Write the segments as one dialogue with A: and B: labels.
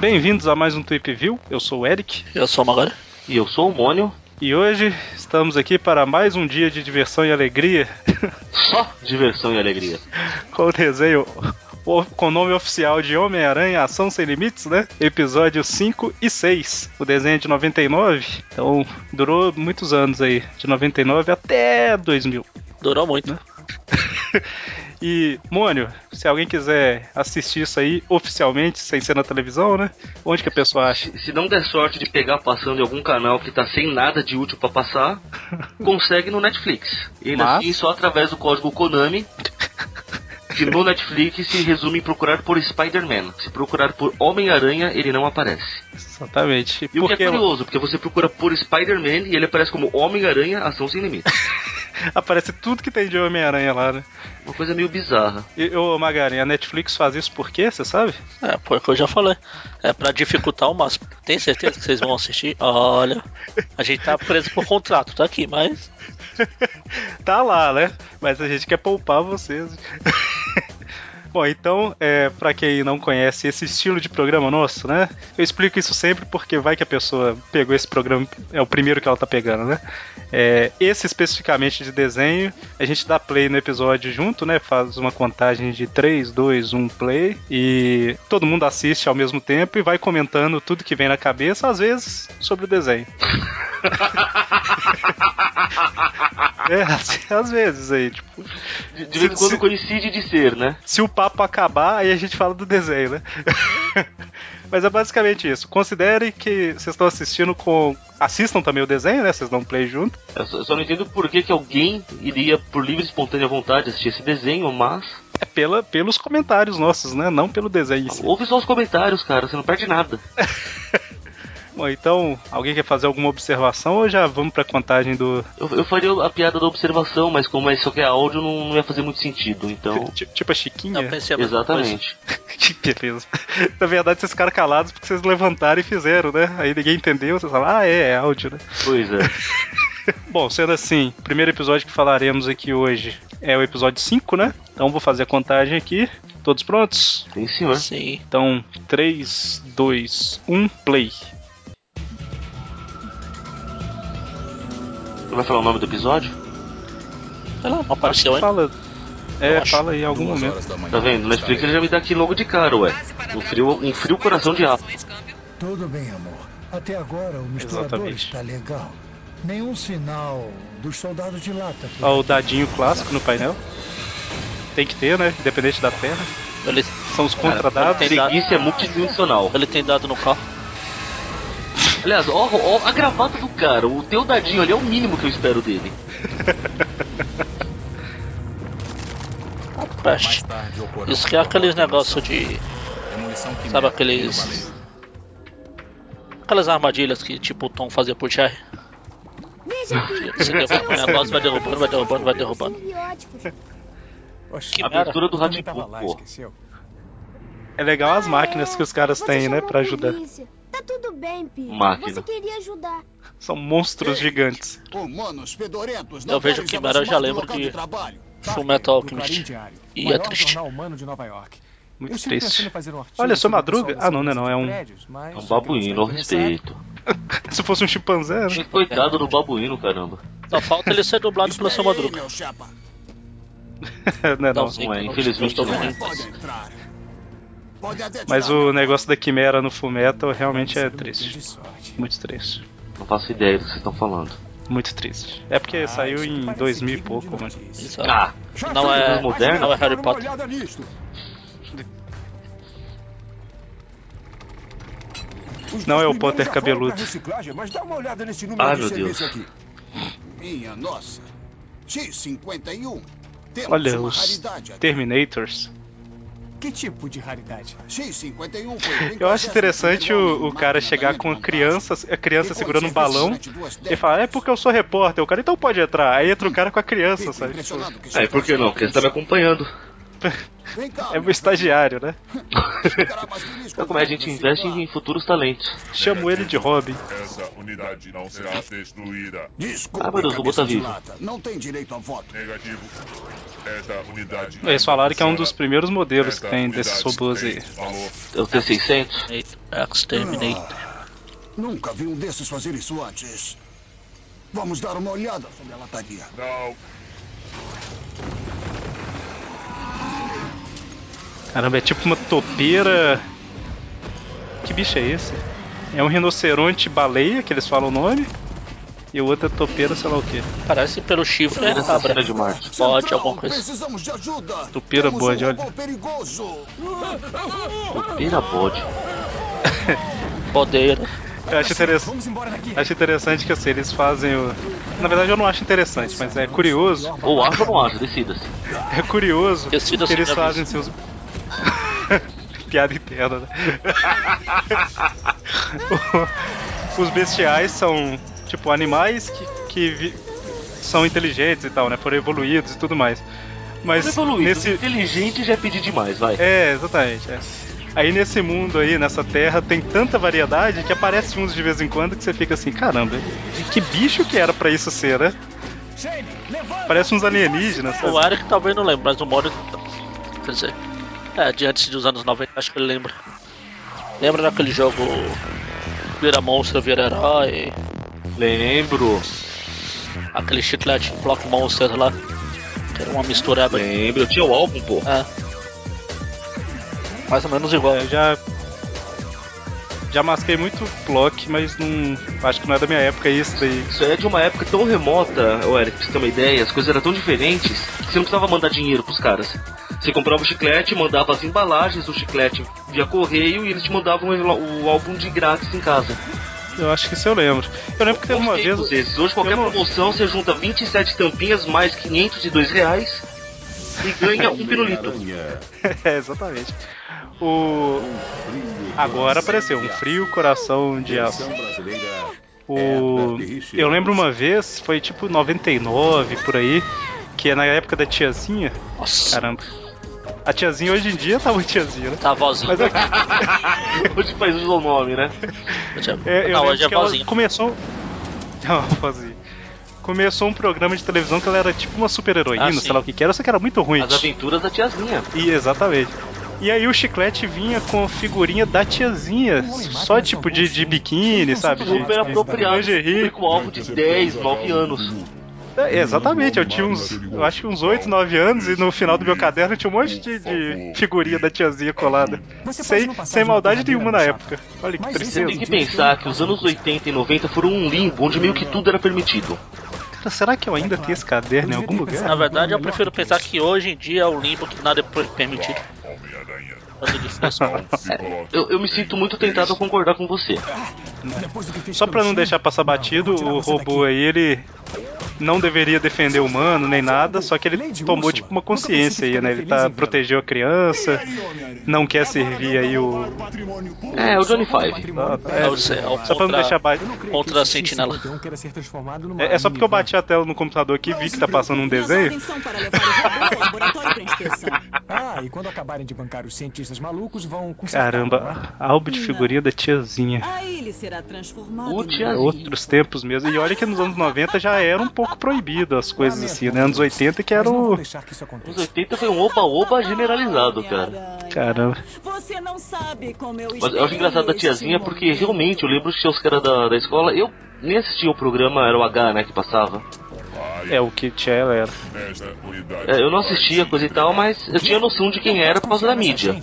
A: Bem-vindos a mais um Trip View. Eu sou o Eric.
B: Eu sou o Magari.
C: E eu sou o Mônio.
A: E hoje estamos aqui para mais um dia de diversão e alegria.
C: Só diversão e alegria.
A: com o desenho com o nome oficial de Homem-Aranha Ação Sem Limites, né? Episódio 5 e 6. O desenho é de 99, então durou muitos anos aí, de 99 até 2000.
B: Durou muito. Né?
A: E, Mônio, se alguém quiser assistir isso aí oficialmente, sem ser na televisão, né? Onde que a pessoa acha?
C: Se não der sorte de pegar passando em algum canal que tá sem nada de útil para passar, consegue no Netflix. E Mas... assim, só através do código Konami. que no Netflix se resume em procurar por Spider-Man. Se procurar por Homem-Aranha, ele não aparece.
A: Exatamente.
C: E o que é curioso, porque você procura por Spider-Man e ele aparece como Homem-Aranha, ação sem limites.
A: aparece tudo que tem de Homem-Aranha lá, né?
C: Uma coisa meio bizarra.
A: E, ô Magari, a Netflix faz isso por quê, você sabe?
B: É, porque eu já falei. É pra dificultar o máximo. Tem certeza que vocês vão assistir? Olha, a gente tá preso por contrato, tá aqui, mas.
A: tá lá, né? Mas a gente quer poupar vocês. Bom, então, é, para quem não conhece esse estilo de programa nosso, né? Eu explico isso sempre porque vai que a pessoa pegou esse programa, é o primeiro que ela tá pegando, né? É, esse especificamente de desenho, a gente dá play no episódio junto, né? Faz uma contagem de 3, 2, 1 play e todo mundo assiste ao mesmo tempo e vai comentando tudo que vem na cabeça, às vezes sobre o desenho. é, às vezes aí, tipo.
C: De, de vez em quando coincide de ser, né?
A: Se o papo acabar, aí a gente fala do desenho, né? Mas é basicamente isso. Considerem que vocês estão assistindo com. Assistam também o desenho, né? Vocês dão um play junto.
C: Eu só, eu só não entendo por que, que alguém iria, por livre e espontânea vontade, assistir esse desenho, mas.
A: É pela, pelos comentários nossos, né? Não pelo desenho em si.
C: Ouve só os comentários, cara, você não perde nada.
A: Bom, então, alguém quer fazer alguma observação ou já vamos pra contagem do.
C: Eu, eu faria a piada da observação, mas como isso aqui é áudio, não, não ia fazer muito sentido, então.
A: Tipo, tipo a Chiquinha?
B: Não, pensei
C: Exatamente.
A: que beleza. Na verdade, vocês ficaram calados porque vocês levantaram e fizeram, né? Aí ninguém entendeu, vocês falaram, ah, é, é áudio, né?
C: Pois é.
A: Bom, sendo assim, o primeiro episódio que falaremos aqui hoje é o episódio 5, né? Então vou fazer a contagem aqui. Todos prontos?
C: Sim, senhor.
B: Sim.
A: Então, 3, 2, 1, play.
C: Vai falar o nome do episódio?
B: Sei lá, apareceu ainda.
A: Fala. É, fala aí em algum momento.
C: Tá vendo? Netflix ele já me dá aqui logo de cara, ué. Um frio, um frio coração de aço.
D: Tudo bem, amor. Até agora o misturador Exatamente. está legal. Nenhum sinal dos soldados de lata.
A: Ó, o dadinho clássico no painel. Tem que ter, né? Independente da terra.
B: Ele...
A: São os contradados.
C: Preguiça é multidimensional.
B: Ele tem dado no carro.
C: Aliás, ó, ó, a gravata do cara, o teu dadinho ali é o mínimo que eu espero dele.
B: peste. Isso que é aqueles negócios de. Sabe aqueles. Aquelas armadilhas que tipo o Tom fazia por Jerry. Você derruba o negócio, vai derrubando, vai derrubando, vai derrubando.
C: Que abertura do Rádio pô.
A: É legal as máquinas que os caras têm, né, pra ajudar.
E: Tá tudo bem, Pi.
C: Máquina.
E: Você queria ajudar.
A: São monstros gigantes.
D: Humanos fedorentos,
B: eu vejo que Mara, eu já lembro de Fullmetal Alchemist. E é triste.
A: Muito triste. Um Olha, sou Madruga? Ah, não, não é não. É um... É
C: um babuíno, ao respeito.
A: Se fosse um chimpanzé, né?
C: Coitado do babuíno, caramba.
B: Só falta ele ser dublado pela seu Madruga.
A: não é não.
C: Não, é, infelizmente não. É.
A: Mas o negócio da quimera no Fullmetal realmente é triste. Muito triste.
C: Não faço ideia do que vocês estão falando.
A: Muito triste. É porque ah, saiu em 2000 e pouco, mano.
C: Ah,
B: não é moderno, não é Harry Potter.
A: Não é o Potter cabeludo.
C: Ai meu Deus.
D: Minha nossa. X51.
A: Olha os Terminators.
D: Que tipo de raridade?
A: X51 foi Eu acho interessante o, o cara chegar com a criança, a criança segurando um balão e falar, é porque eu sou repórter. O cara então pode entrar. Aí entra o cara com a criança, sabe?
C: É, por que não? Porque ele tá me acompanhando.
A: É meu estagiário, né?
C: então, como é, a gente investe em futuros talentos.
A: Chamo ele de Robin.
F: Essa unidade não será destruída.
C: Desculpa, ah, meu Deus, o robô tá vivo.
D: Não tem direito a voto.
F: Negativo. Esta unidade.
A: Eles falaram que é um dos primeiros modelos que tem desses robôs aí.
C: É o T600?
B: Exterminate.
D: Ah, nunca vi um desses fazer isso antes. Vamos dar uma olhada sobre a lataria.
F: Não.
A: Caramba, é tipo uma topeira. Que bicho é esse? É um rinoceronte baleia, que eles falam o nome. E o outro é topeira, sei lá o que.
B: Parece pelo chifre é cabra. de Marte. Bode, alguma coisa.
D: Precisamos de ajuda.
A: Topeira bode, olha.
C: Topeira bode.
B: Podeira.
A: Eu acho interessante, acho interessante que assim, eles fazem o. Na verdade eu não acho interessante, mas é curioso.
C: Ou acho ou não acho, decida-se.
A: É curioso que eles fazem seus. Piada interna, né? Os bestiais são, tipo, animais que, que vi... são inteligentes e tal, né? Foram evoluídos e tudo mais. Mas nesse.
C: Inteligente já é pedir demais, vai.
A: É, exatamente. É. Aí nesse mundo aí, nessa terra, tem tanta variedade que aparece uns de vez em quando que você fica assim, caramba, que bicho que era para isso ser, né? Parece uns alienígenas.
B: O Eric talvez não lembre, mas o modo. Quer dizer. É, de antes dos anos 90, acho que ele lembra. Lembra daquele jogo Vira Monstro, Vira Herói?
C: Lembro.
B: Aquele chiclete Block Monsters lá. Que era uma mistura.
C: Lembro, eu tinha o álbum, pô.
B: É mais ou menos igual.
A: É, já já masquei muito block, mas não. Acho que não é da minha época isso daí.
C: Isso é de uma época tão remota, Eric, pra você ter uma ideia, as coisas eram tão diferentes que você não precisava mandar dinheiro pros caras. Você comprava o chiclete, mandava as embalagens do chiclete via correio e eles te mandavam o álbum de grátis em casa.
A: Eu acho que isso eu lembro. Eu lembro que teve uma vez.
C: Vezes. Hoje, qualquer não... promoção, você junta 27 tampinhas mais 502 reais e ganha um pirulito.
A: é, exatamente. O. Agora apareceu um frio coração de aço. O. Eu lembro uma vez, foi tipo 99 por aí, que é na época da tiazinha.
B: Nossa.
A: Caramba. A tiazinha hoje em dia tá muito tiazinha, né?
B: Tá vozinha. Mas é...
C: hoje faz o nome, né?
A: É, eu Não, hoje é vozinha. Começou. Não, vozinha começou um programa de televisão que ela era tipo uma super heroína, ah, sei lá o que que era, só que era muito ruim.
C: As aventuras da tiazinha.
A: E, exatamente. E aí o chiclete vinha com figurinha da tiazinha, só tipo de, de biquíni, sabe?
C: Super apropriado, com alvo de 10, 9 anos.
A: É, exatamente, eu tinha uns, eu acho que uns 8, 9 anos e no final do meu caderno tinha um monte de, de figurinha da tiazinha colada. Sem, sem maldade nenhuma na época. Olha que tristeza.
C: Tem que pensar que os anos 80 e 90 foram um limbo onde meio que tudo era permitido.
A: Cara, será que eu ainda tenho esse caderno em algum lugar?
B: Na verdade, eu prefiro pensar que hoje em dia é o limbo que nada é permitido.
C: É, eu, eu, me sinto muito tentado a concordar com você.
A: Só pra não deixar passar batido, o robô aí, ele não deveria defender o humano nem nada, só que ele tomou tipo uma consciência aí, né? Ele tá protegeu a criança, não quer servir aí o.
C: É, o Johnny Five.
A: Ah, é, é, só pra não deixar batido.
B: Contra a sentinela.
A: É, é, só porque eu bati a tela no computador aqui e vi que tá passando um desenho.
D: Ah, e quando acabarem de bancar os cientistas malucos, vão
A: Caramba, álbum de figurinha da tiazinha.
E: Aí ele será transformado.
C: O tiazinha.
A: Outros tempos mesmo. E olha que nos anos 90 já era um pouco proibido as coisas assim, né? Anos 80 que era o.
C: Anos 80 foi um oba-oba generalizado, cara.
A: Caramba.
E: Você não sabe como eu
C: Mas eu acho engraçado da tiazinha porque realmente eu lembro que tinha os caras da, da escola. Eu nem assistia o programa, era o H, né, que passava.
A: É o que tinha ela era.
C: É, eu não assistia coisa e tal, mas eu tinha noção de quem era por causa da mídia.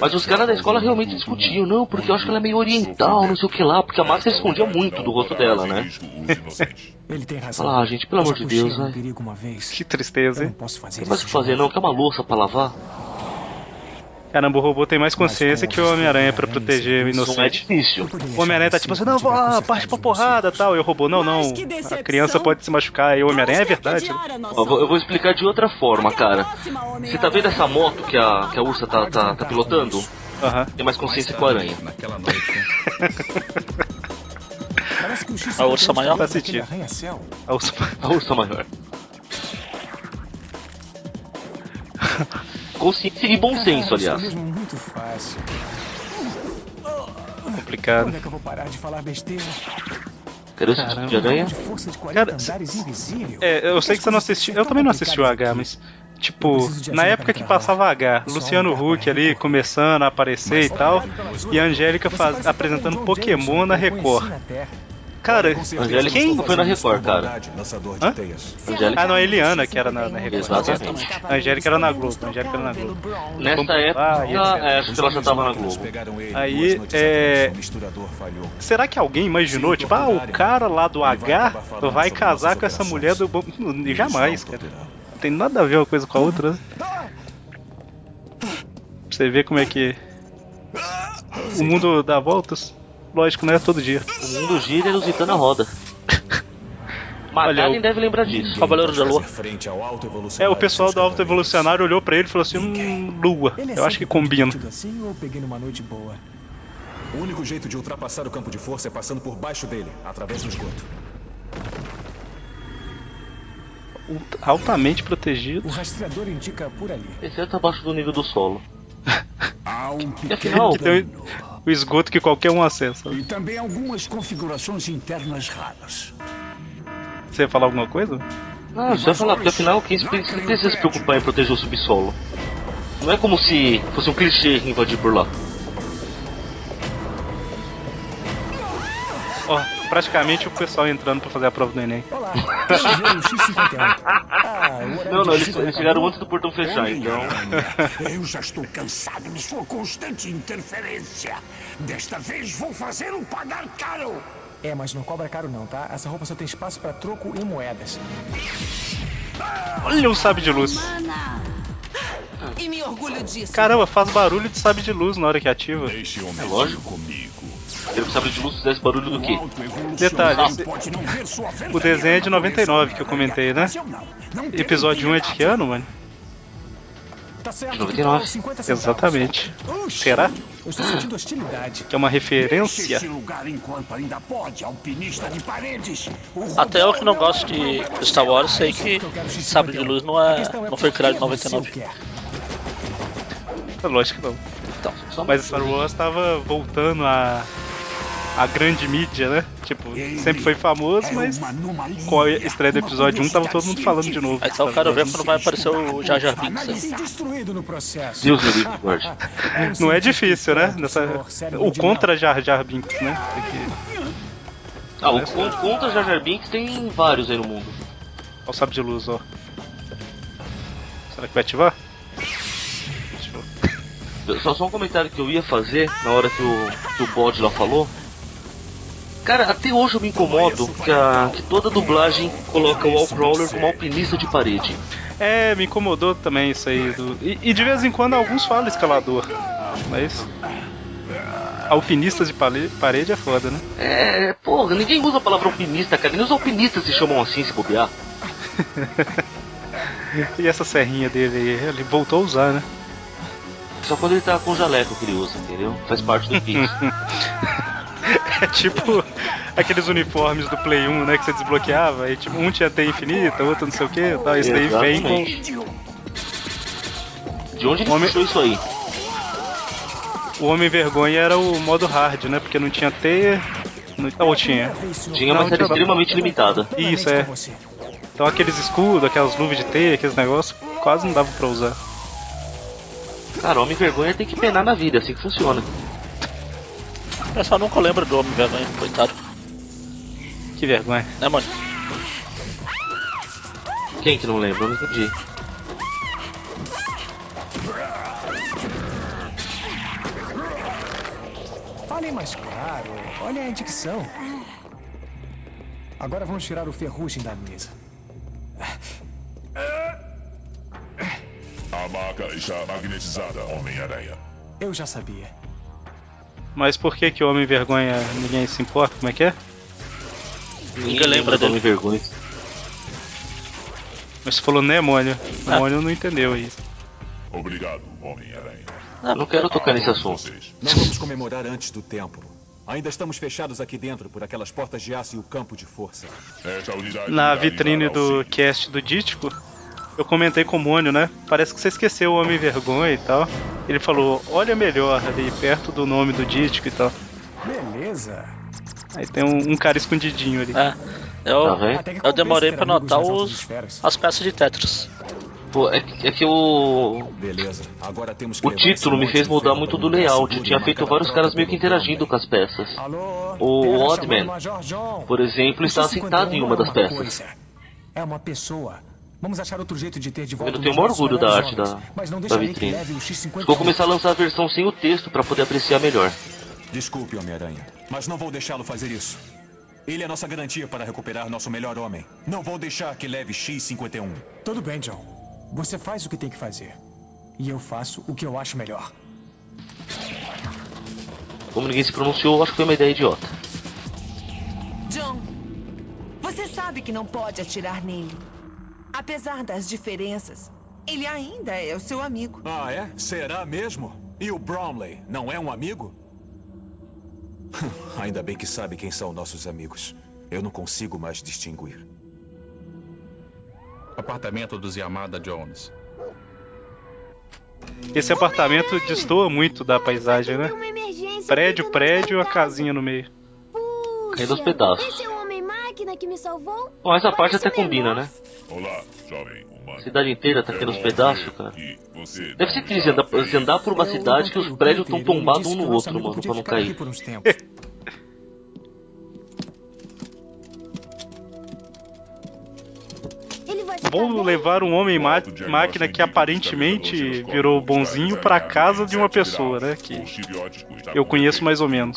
C: Mas os caras da escola realmente discutiam, não, porque eu acho que ela é meio oriental, não sei o que lá, porque a Márcia escondia muito do rosto dela, né?
D: Ele tem razão.
C: Ah, gente, pelo amor de Deus, né?
A: Que tristeza, hein?
C: Não posso fazer, não posso fazer não, quer uma louça pra lavar?
A: Caramba, o robô tem mais consciência que o Homem-Aranha pra proteger o inocente.
C: É difícil.
A: O Homem-Aranha tá tipo assim, não, vou lá, parte pra porrada tal. E o robô, não, não. A criança pode se machucar. E o Homem-Aranha é verdade.
C: Eu vou, eu vou, explicar de outra forma, cara. Você tá vendo essa moto que a, que a ursa tá, tá, tá pilotando?
A: Uhum.
C: Tem mais consciência que o aranha.
B: a ursa maior?
A: Faz sentido.
C: A ursa, a ursa maior. Consciência e bom senso, aliás.
D: Isso mesmo é muito fácil.
A: Complicado.
D: Quando é que eu vou parar de falar besteira?
C: Esse tipo de aranha?
D: De força de 40
A: Cara. É, eu sei que você não assistiu. Eu também não assisti o H, mas. Tipo, na época que passava H, Luciano Huck ali começando a aparecer e tal, e a Angélica faz, apresentando Pokémon na Record. Cara,
C: Angélica
A: quem.
C: foi na Record, cara.
A: Hã?
C: Angélica.
A: Ah, não, a Eliana que era na, na Record.
C: Exatamente.
A: A Angélica era na Globo. A Angélica era na Globo.
C: Nessa época,
A: etc.
C: é, acho que ela já tava na Globo.
A: Aí, é. Será que alguém imaginou, tipo, ah, o cara lá do H vai casar com essa mulher do. Jamais, cara. Não tem nada a ver uma coisa com a outra, né? Pra você ver como é que. O mundo dá voltas. Lógico, não é todo dia.
C: O mundo gira e Lusitana roda. Magalhães
A: o-
C: deve lembrar disso.
B: Cavaleiro da Lua.
A: É, o pessoal do Alto Evolucionário olhou pra ele e falou assim: hum, lua.
D: É
A: Eu acho que combina.
D: assim ou peguei numa noite boa?
G: O único jeito de ultrapassar o campo de força é passando por baixo dele, através do esgoto.
A: Altamente
D: O
A: protegido.
D: rastreador indica por ali.
C: Exceto abaixo do nível do solo.
D: Há um
C: E afinal,
A: Que tem o esgoto que qualquer um acessa.
D: E também algumas configurações internas raras.
A: Você ia falar alguma coisa?
C: Não, isso vai falar, porque afinal quem se- quem precisa se preocupar em proteger o subsolo? Não é como se fosse um clichê invadir por lá.
A: Ó, praticamente o pessoal entrando pra fazer a prova do Enem.
D: Olá, eu enviei o X51. Ah, o horário
C: Não, não, eles, eles chegaram antes do portão fechar, então.
H: Eu já estou cansado de sua constante interferência. Desta vez vou fazê-lo pagar caro.
D: É, mas não cobra caro não, tá? Essa roupa só tem espaço pra troco e moedas.
A: Olha um sabre de luz.
E: E me orgulho disso.
A: Caramba, faz barulho de sabre de luz na hora que ativa.
F: Deixe o
C: É lógico. Quero que o sabre de luz fizesse barulho do quê?
A: Detalhe, o desenho é de 99 que eu comentei, né? Episódio 1 é de que ano, mano?
D: Tá certo,
C: De
D: que
C: 99.
D: tal 50 centavos?
A: Exatamente.
D: Oxi,
A: Será?
D: Eu estou sentindo hostilidade.
A: Que é uma referência?
H: esse lugar enquanto ainda pode, alpinista de paredes. O
B: Até eu que não
H: robô
B: gosto
H: é
B: de Star Wars, sei que
D: Eu quero X51.
B: sabre de luz não, é, não foi criado em
D: por que você
B: 99.
D: o quer?
A: É lógico que não.
C: Então,
A: Mas Star Wars tava voltando a. a grande mídia, né? Tipo, sempre foi famoso,
H: É
A: mas com a estreia do episódio 1 tava todo mundo falando de novo.
B: Aí então eu quero ver quando vai aparecer o Jar Jar Binks.
C: Deus me livre.
A: Não é difícil, né? Nessa... O contra Jar Jar Binks, né? Aqui.
C: Ah, o con- contra Jar Jar Binks tem vários aí no mundo.
A: Olha o sabre de luz, ó. Será que vai ativar? Ativou.
C: Só, só um comentário que eu ia fazer na hora que o, que o bode lá falou. Cara, até hoje eu me incomodo que, a, que toda dublagem coloca o Wallcrawler como alpinista de parede.
A: É, me incomodou também isso aí. do- E, e de vez em quando alguns falam escalador. Mas. Alpinistas de parede é foda, né?
C: É, porra, ninguém usa a palavra alpinista, cara. Nem os alpinistas se chamam assim se bobear.
A: E essa serrinha dele aí, ele voltou a usar, né?
C: Só quando ele tá com jaleco que ele usa, entendeu? Faz parte do kit.
A: É tipo aqueles uniformes do Play 1, né? Que você desbloqueava. E tipo, um tinha T infinita, outro não sei o que. Tal. Esse daí vem com.
C: De onde ele
A: Homem-
C: isso aí?
A: O Homem Vergonha era o modo hard, né? Porque não tinha T. Não... Ou tinha.
C: Tinha,
A: Não,
C: mas era
A: tinha-
C: extremamente limitada.
A: Isso, é. Então aqueles escudos, aquelas luvas de T, aqueles negócios, quase não dava pra usar.
C: Cara, homem vergonha tem que penar na vida, é assim que funciona.
B: Pessoal nunca lembra do Homem Vergonha, coitado.
A: Que vergonha.
B: Né, mano?
C: Quem que não lembra? Eu não entendi.
D: Falem mais claro. Olha a dicção. Agora vamos tirar o ferrugem da mesa.
F: A marca está magnetizada, Homem-Aranha.
D: Eu já sabia.
A: Mas por que que o Homem Vergonha ninguém se importa? Como é que é?
B: Ninguém lembra
C: do homem vergonha.
A: Mas você falou Nemônio.
B: Ah.
A: Nemônio não entendeu aí.
F: Obrigado, Homem-Aranha.
C: Eu não quero tocar nesse assunto.
F: Vocês.
G: Não vamos comemorar antes do tempo. Ainda estamos fechados aqui dentro por aquelas portas de aço e o campo de força.
A: Na vitrine do cast do Dítico, eu comentei com o Mônio, né? Parece que você esqueceu o Homem Vergonha e tal. Ele falou, olha melhor ali, perto do nome do dítico e tal.
I: Beleza.
A: Aí tem um, um cara escondidinho ali.
B: É. Eu, eu demorei pra notar os, as peças de Tetris.
C: Pô, é, é que o.
G: Beleza. Agora temos
C: o título me fez mudar muito do layout. Tinha feito vários caras meio que interagindo com as peças. O Oddman, por exemplo, está sentado em uma das peças.
I: É uma pessoa. Vamos achar outro jeito de ter de volta.
C: Eu tenho maior orgulho da arte da, da vitrine. Vou começar a lançar a versão sem o texto para poder apreciar melhor.
G: Desculpe, Homem-Aranha, mas não vou deixá-lo fazer isso. Ele é nossa garantia para recuperar nosso melhor homem. Não vou deixar que leve X-51.
I: Tudo bem, John. Você faz o que tem que fazer. E eu faço o que eu acho melhor.
C: Como ninguém se pronunciou, acho que foi uma ideia idiota.
E: John, você sabe que não pode atirar nele. Apesar das diferenças, ele ainda é o seu amigo.
G: Ah, é? Será mesmo? E o Bromley não é um amigo? Ainda bem que sabe quem são nossos amigos. Eu não consigo mais distinguir.
J: Apartamento dos Yamada Jones.
A: Esse apartamento destoa muito da paisagem, né? Prédio, prédio, a casinha no meio.
C: Caindo aos pedaços.
K: Esse é o Homem-Máquina que me salvou?
C: Bom, essa parte até combina, né?
F: Olá, jovem
C: humano. Cidade inteira tá caindo aos pedaços, cara. Deve ser triste andar, andar por uma cidade que os prédios estão tombados um no outro, mano, pra não cair.
A: Vamos levar um homem máquina que aparentemente virou bonzinho para casa de uma pessoa, né? Que eu conheço mais ou menos.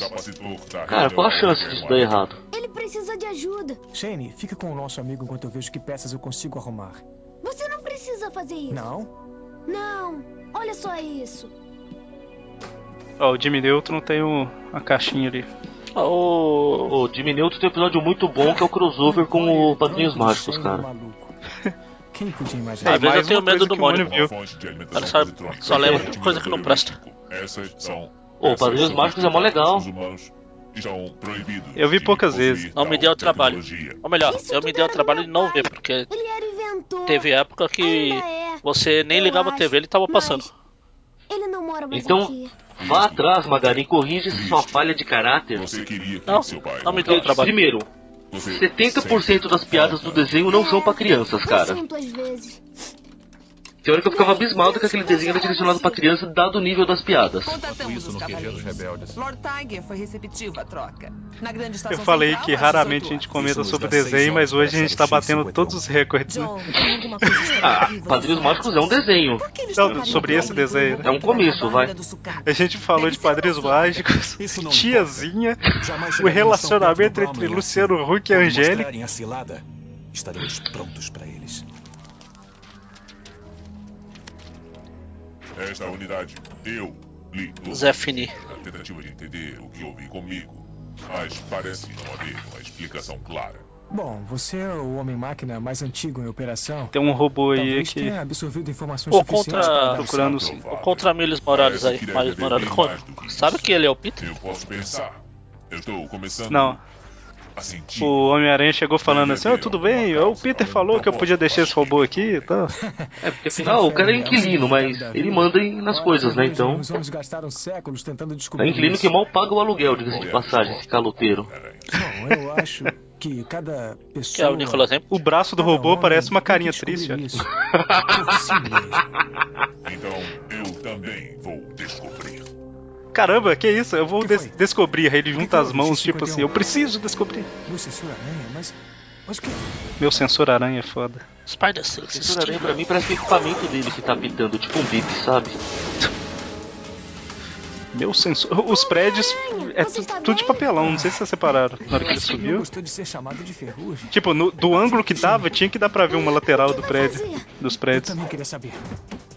C: Cara, qual a chance disso dar errado?
K: Ele precisa de ajuda.
I: Shane, fica com o nosso amigo enquanto eu vejo que peças eu consigo arrumar.
K: Você não precisa fazer isso.
I: Não?
K: Não. Olha só isso.
A: Ó, oh, o Jimmy Neutron tem uma caixinha ali.
C: O, o Jimmy Neutron tem um episódio muito bom que é o crossover com o Padrinhos Mágicos, cara.
I: Quem podia imaginar?
B: Às vezes eu tenho medo do Mônio. Ela só, só lembra de coisa que não presta.
C: Ô, oh, Padrinhos Mágicos é mó legal.
A: Eu vi poucas vezes.
B: Não me deu o trabalho. Ou melhor, eu me dei o trabalho de não ver, porque teve época que você nem ligava a TV, ele tava passando.
K: Ele não mora mais
C: então,
K: aqui.
C: vá atrás, Magari, corrige sua falha de caráter.
B: Não, não me deu o trabalho.
C: Primeiro, 70% das piadas do desenho não são para crianças, cara. Tem hora que eu ficava abismado que aquele desenho era direcionado para criança, dado o nível das piadas.
J: isso no QG Rebeldes.
E: Lord Tiger foi receptivo à troca. Na grande
A: eu falei que raramente a gente comenta sobre desenho, mas hoje a gente tá batendo todos os recordes. Né?
C: ah, Padrinhos Mágicos é um desenho.
A: Não, sobre esse desenho, né?
C: É um começo, vai.
A: A gente falou de Padrinhos Mágicos, Tiazinha, o relacionamento entre Luciano Huck e Angélica.
G: Estaremos prontos para eles.
F: Esta unidade, eu li
B: Zé Fini.
F: na tentativa de entender o que houve comigo, mas parece não haver uma explicação clara.
I: Bom, você é o homem-máquina mais antigo em operação.
A: Tem um robô aí
I: Talvez
A: que.
I: tenha absorvido informações
B: Ou
I: suficientes
B: contra-
A: procurando sim.
B: O contra Miles Morales aí, Miles Morales. Sabe que ele é o Peter?
F: Eu posso pensar. Eu estou começando
A: Não. O Homem-Aranha chegou falando assim: oh, tudo bem, o Peter falou que eu podia deixar esse robô aqui e tal.
C: É, porque afinal o cara é inquilino, mas ele manda nas coisas, né? Então. É inquilino que mal paga o aluguel, diga-se de passagem, esse caloteiro.
I: Bom, eu acho que cada pessoa.
B: Que é o Nicolas.
A: O braço do robô parece uma carinha triste. olha.
I: isso. Por si mesmo.
F: Então eu também vou descobrir.
A: Caramba, que isso? Eu vou des descobrir. Ele junta
I: que
A: as mãos, tipo assim: eu preciso descobrir.
I: Você é aranha, mas. Mas o que.
A: Meu sensor aranha é foda.
B: Spider Sense.
C: Censura aranha pra mim parece o equipamento dele que tá pitando, tipo um bip, sabe?
A: Meu sensor. Os prédios é tu- tudo de papelão, não sei se vocês separaram na hora que ele subiu.
I: gostou de ser chamado de ferrugem?
A: Tipo, no- do ângulo que dava, tinha que dar pra ver uma lateral do prédio. Dos
I: Eu
A: prédios.
I: também queria saber.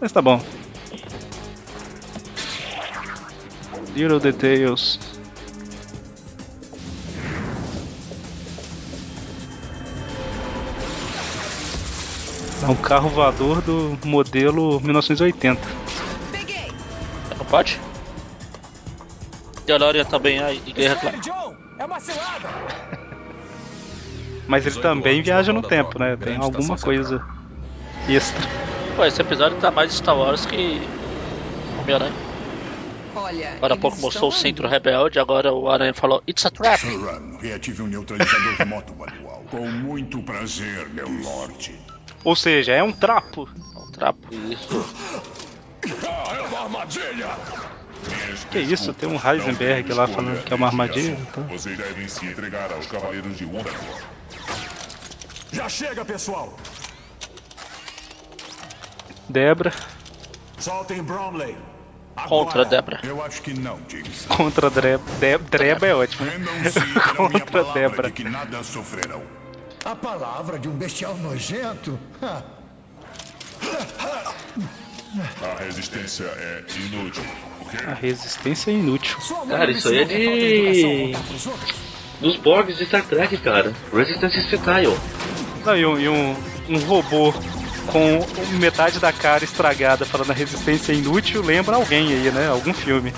A: Mas tá bom. Little details. É um carro voador do modelo 1980.
E: Peguei.
B: Não pode? DeLorean também Guerra
I: Espere, John! É uma cilada!
A: Mas ele
J: 18
A: também
J: anos
A: viaja no tempo, né? Tem
J: Grande
A: alguma coisa. extra.
B: Pô, esse episódio tá mais Star Wars que Homem-Aranha.
E: Olha,
B: agora há pouco mostrou o centro rebelde, agora o Aranha falou It's a trap.
H: Saran, reative um neutralizador remoto manual. Com muito prazer, meu lorde.
A: Ou seja, é um trapo.
B: É um trapo.
C: Isso.
H: Ah, é uma armadilha!
A: Que isso, tem um Heisenberg lá falando que é uma armadilha. Então.
F: Vocês devem se entregar aos Cavaleiros de Wundagore.
G: Já chega, pessoal!
A: Debra.
G: Soltem Bromley.
B: Contra Debra.
H: Eu acho que não, James.
A: Contra Dreba. De Dreba é ótimo.
H: Contra Debra. De que nada sofrerão.
D: A palavra de um bestial nojento?
F: A resistência é inútil.
A: A resistência é inútil.
C: Cara, isso aí é de. Dos Borgs de Star Trek, cara. Resistance is futile.
A: Não, e um, e um, um robô com metade da cara estragada falando a resistência é inútil lembra alguém aí, né? Algum filme.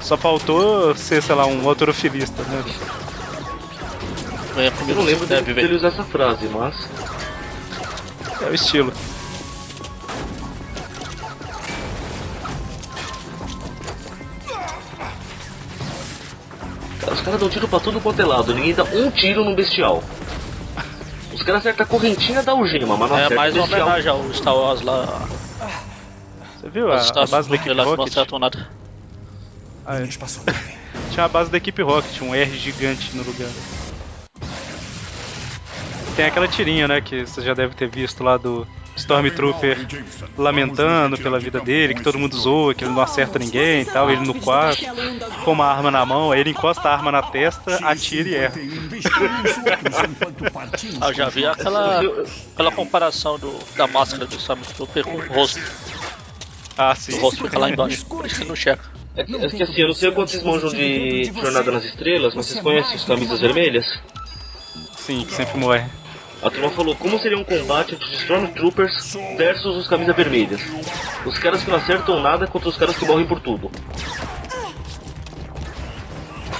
A: Só faltou ser, sei lá, um autorofilista, né?
C: É, eu não lembro dele, dele usar essa frase, mas.
A: É o estilo.
C: Os caras dão tiro pra tudo quanto é lado, ninguém dá um tiro no bestial. Os caras acertam a correntinha da algema, mas não
B: É mais uma homenagem ao Star Wars lá.
A: Você viu a, a base da equipe
B: lá que não
A: Rocket?
B: acertam nada.
A: Ah, é. Tinha a base da equipe Rocket, um R gigante no lugar. Tem aquela tirinha, né, que você já deve ter visto lá do Stormtrooper lamentando pela vida dele, que todo mundo zoa, que ele não acerta ninguém e tal, ele no quarto, com uma arma na mão, aí ele encosta a arma na testa, atira e erra.
B: Ah, eu já vi aquela, aquela comparação do, da máscara do Stormtrooper com o rosto.
A: Ah, sim.
B: O rosto fica lá embaixo, por isso que não checa.
C: É que, é que assim, eu não sei quanto vocês manjam de Jornada nas Estrelas, mas vocês conhecem os Camisas Vermelhas?
A: Sim, que sempre morre.
C: A turma falou como seria um combate entre os Stormtroopers versus os Camisas Vermelhas. Os caras que não acertam nada contra os caras que morrem por tudo.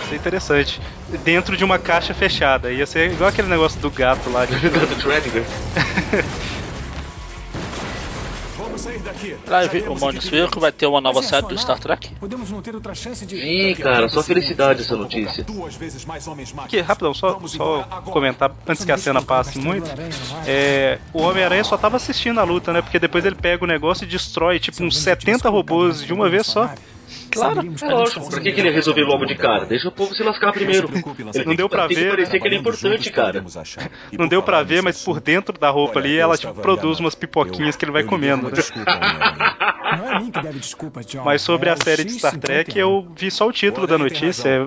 A: Isso é interessante. Dentro de uma caixa fechada. Ia ser igual aquele negócio do gato lá. De...
C: gato Schrödinger.
G: Vamos sair daqui.
B: Lá, o Mônio viu que vai ter uma nova série do Star Trek?
I: Podemos não ter outra chance de.
C: Ih, cara, só felicidade essa notícia.
G: Duas vezes mais homens
A: Aqui, rapidão, só, só comentar antes que a cena passe muito. É, o Homem-Aranha só tava assistindo a luta, né? Porque depois ele pega o negócio e destrói tipo uns 70 robôs de uma vez só.
C: Claro, é lógico. Por que, que ele resolveu logo de cara? Deixa o povo se lascar primeiro. Ele
A: não deu pra
C: tem
A: ver.
C: Que parecer que ele é importante, cara.
A: Não deu pra ver, mas por dentro da roupa ali ela tipo, produz umas pipoquinhas que ele vai comendo, né?
I: Não é mim que deve desculpas, John.
A: Mas sobre
I: é
A: a série de Star Trek, eu vi só o título da notícia.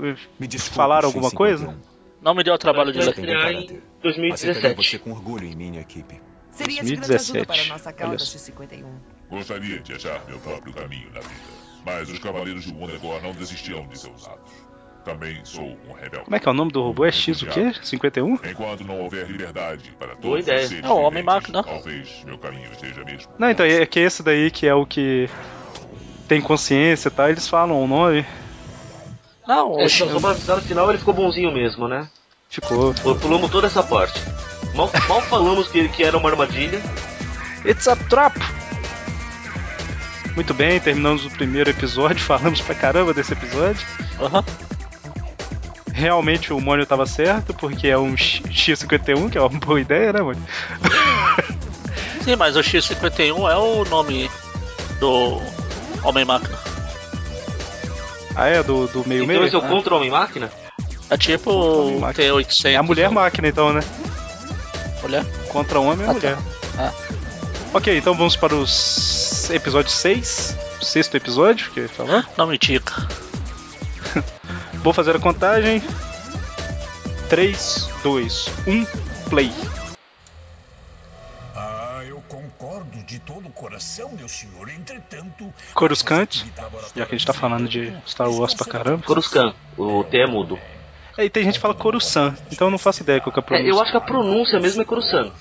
A: Falaram alguma coisa?
B: Não me deu o trabalho de ler.
C: em 2017.
G: com orgulho em minha equipe.
E: Seria de grande ajuda
A: 2017.
E: para a nossa causa
A: Olha só.
E: X-51.
F: Gostaria de achar meu próprio caminho na vida. Mas os Cavaleiros de Wundagore não desistirão de seus atos. Também sou um rebelde.
A: Como é que é o nome do robô? É X o quê? 51?
F: Enquanto não houver liberdade para
C: Boa
F: todos
C: ideia.
F: os seres
B: É o
F: viventes,
B: Homem-Máquina.
F: Talvez meu caminho seja mesmo.
A: Não, então é que esse daí que é o que tem consciência e tal, eles falam o nome.
B: Não,
C: É,
B: o
C: só, só pra avisar, no final ele ficou bonzinho mesmo, né?
A: Ficou.
C: Pul- Pulamos toda essa parte. Mal, mal falamos que, que era uma armadilha.
A: It's a trap! Muito bem, terminamos o primeiro episódio, falamos pra caramba desse episódio.
B: Aham.
A: Realmente o Mônio tava certo, porque é um X- X51, que é uma boa ideia, né, Mônio?
B: Sim, mas o X-51 é o nome do Homem-Máquina.
A: Ah, é? Do, do meio
C: Então
A: meio?
C: esse é o contra Homem-Máquina?
B: É tipo o T-800.
A: É a mulher máquina, então, né?
B: Mulher?
A: Contra homem é
B: Ah,
A: mulher.
B: Ah.
A: Ok, então vamos para o s- episódio 6. o Sexto episódio, que falou.
B: Não me tica.
A: Vou fazer a contagem. 3, 2, 1, play.
H: Ah, eu concordo de todo o coração, meu senhor. Entretanto.
A: Coruscant, já que a gente tá falando de Star Wars pra caramba.
C: Coruscant, o T é mudo.
A: Aí tem gente que fala Coruscant, então eu não faço ideia qual que é a
C: É,
A: pronúncia.
C: eu acho que a pronúncia mesmo é Coruscant.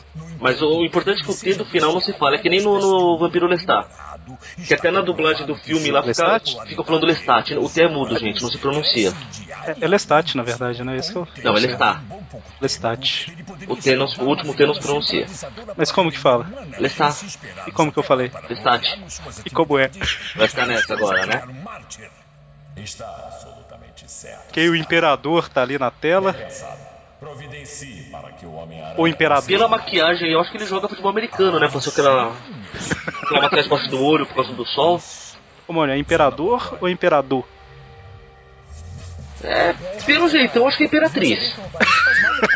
C: Mas o importante é que o T do final não se fala, é que nem no, no Vampiro Lestat. Que até na dublagem do filme lá fica, fica falando Lestat. O T é mudo, gente, não se pronuncia.
A: É, é Lestat, na verdade, né? Isso
C: não, é Lestat.
A: Lestat.
C: O, T não, o último T não se pronuncia.
A: Mas como que fala?
C: Lestat.
A: E como que eu falei?
C: Lestat.
A: E como é?
C: Vai ficar nessa agora, né?
F: Está
A: Que o Imperador tá ali na tela.
F: Providencie para que o
A: Imperador.
C: Pela maquiagem, eu acho que ele joga futebol americano, né? Passou aquela. aquela maquiagem embaixo do olho por causa do sol.
A: Ô, mano, é Imperador ou Imperador?
C: É, pelo jeito, eu acho que é Imperatriz.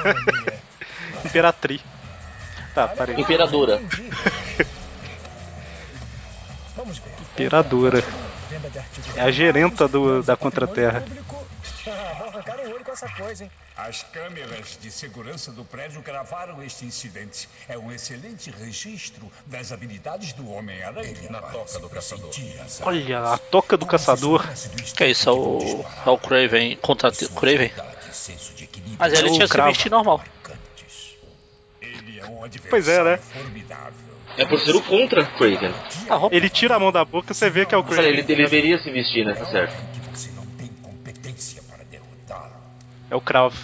A: Imperatriz. Tá, parei.
C: Imperadora.
A: Imperadora. É a gerenta do, da Contraterra.
H: As câmeras de segurança do prédio gravaram este incidente. É um excelente registro das habilidades do Homem-Aranha.
J: Na toca do caçador.
A: Olha, a toca do caçador.
B: Que é isso? É o, é o Craven contra o Craven? Mas ele
A: É
B: tinha
A: cravo.
B: vestir normal.
A: Pois é, né?
C: É por ser o contra Craven.
B: Roupa.
A: Ele tira a mão da boca, você vê que é o Craven.
C: ele, ele deveria se vestir, né? Tá certo.
A: É o Cravo.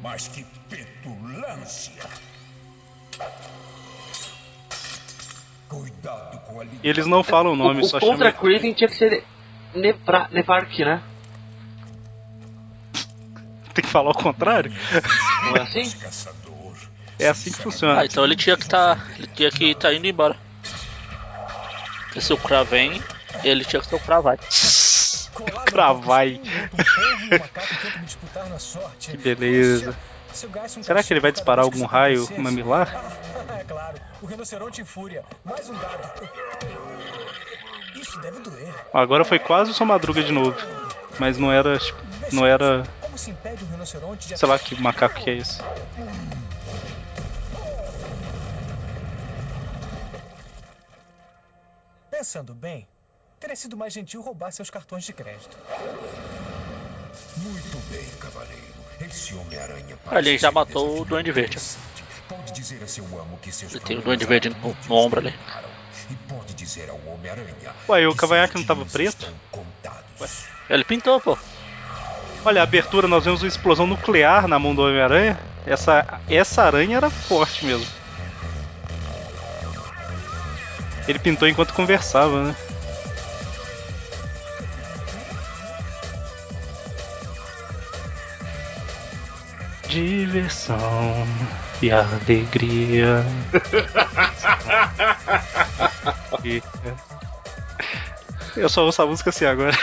H: Mas que petulância! Cuidado com a língua.
A: E eles não falam o nome,
C: o,
A: só
C: o contra
A: chamam.
C: Craven tinha que ser Nevra, Nevark, né?
A: Tem que falar o contrário?
C: Não é assim?
A: É assim que funciona.
B: Ah, então ele tinha que tá. Ele tinha que tá indo embora. Porque se o Craven, ele tinha que ser o Cravai.
A: Cravai. Que beleza. Será que ele vai disparar algum raio mamilar?
I: É claro, o rinoceronte em fúria. Mais um dado. Isso deve doer.
A: Agora foi quase o sua madruga de novo. Mas não era. tipo, Não era. Sei lá que macaco que é esse.
I: Pensando bem, teria sido mais gentil roubar seus cartões de crédito.
H: Muito bem, cavaleiro. Esse Homem-Aranha
B: Ali ele já matou o Duende Verde.
H: pode dizer a seu amo que seus
B: Ele tem o Duende Verde no, no ombro ali.
H: e pode dizer ao Homem-Aranha
A: Ué, e o cavanhaque não tava preto?
B: Ele pintou, pô.
A: Olha, a abertura nós vemos uma explosão nuclear na mão do Homem-Aranha. Essa, essa aranha era forte mesmo. Ele pintou enquanto conversava, né? Diversão e alegria. Eu só ouço a música assim agora.